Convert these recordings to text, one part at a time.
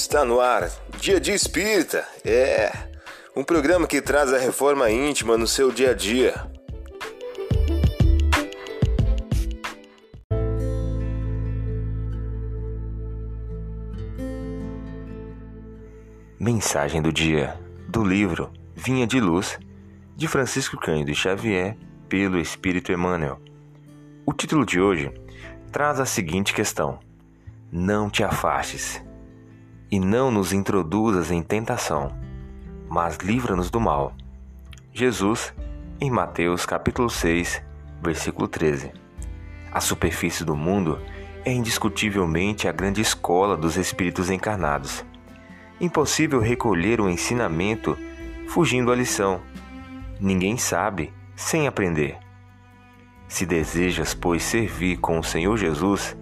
Está no ar, Dia de Espírita. É um programa que traz a reforma íntima no seu dia a dia. Mensagem do dia do livro Vinha de Luz de Francisco Cândido Xavier pelo Espírito Emmanuel. O título de hoje traz a seguinte questão: Não te afastes e não nos introduzas em tentação, mas livra-nos do mal. Jesus, em Mateus capítulo 6, versículo 13. A superfície do mundo é indiscutivelmente a grande escola dos espíritos encarnados. Impossível recolher o ensinamento fugindo à lição. Ninguém sabe sem aprender. Se desejas, pois, servir com o Senhor Jesus,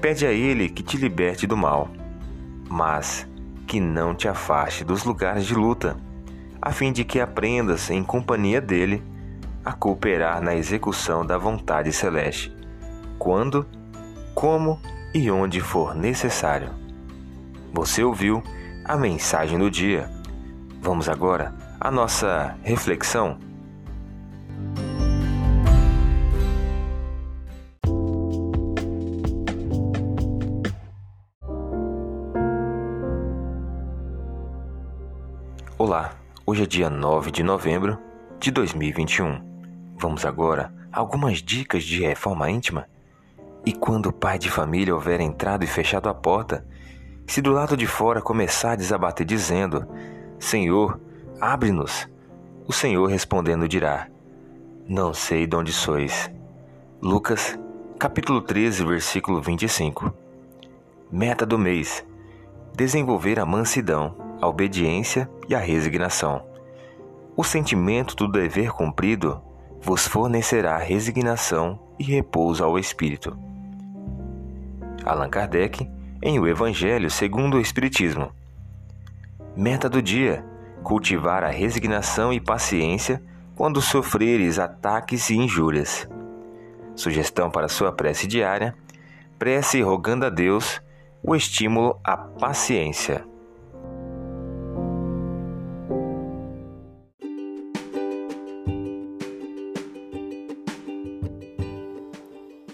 pede a Ele que te liberte do mal mas que não te afaste dos lugares de luta, a fim de que aprendas, em companhia dele, a cooperar na execução da vontade celeste, quando, como e onde for necessário. Você ouviu a mensagem do dia. Vamos agora à nossa reflexão. Olá, hoje é dia 9 de novembro de 2021. Vamos agora a algumas dicas de reforma íntima. E quando o pai de família houver entrado e fechado a porta, se do lado de fora começar a desabater dizendo: Senhor, abre-nos, o Senhor respondendo dirá: Não sei de onde sois. Lucas, capítulo 13, versículo 25. Meta do mês: desenvolver a mansidão a obediência e a resignação. O sentimento do dever cumprido vos fornecerá resignação e repouso ao espírito. Allan Kardec, em O Evangelho segundo o Espiritismo. Meta do dia: cultivar a resignação e paciência quando sofreres ataques e injúrias. Sugestão para sua prece diária: prece rogando a Deus o estímulo à paciência.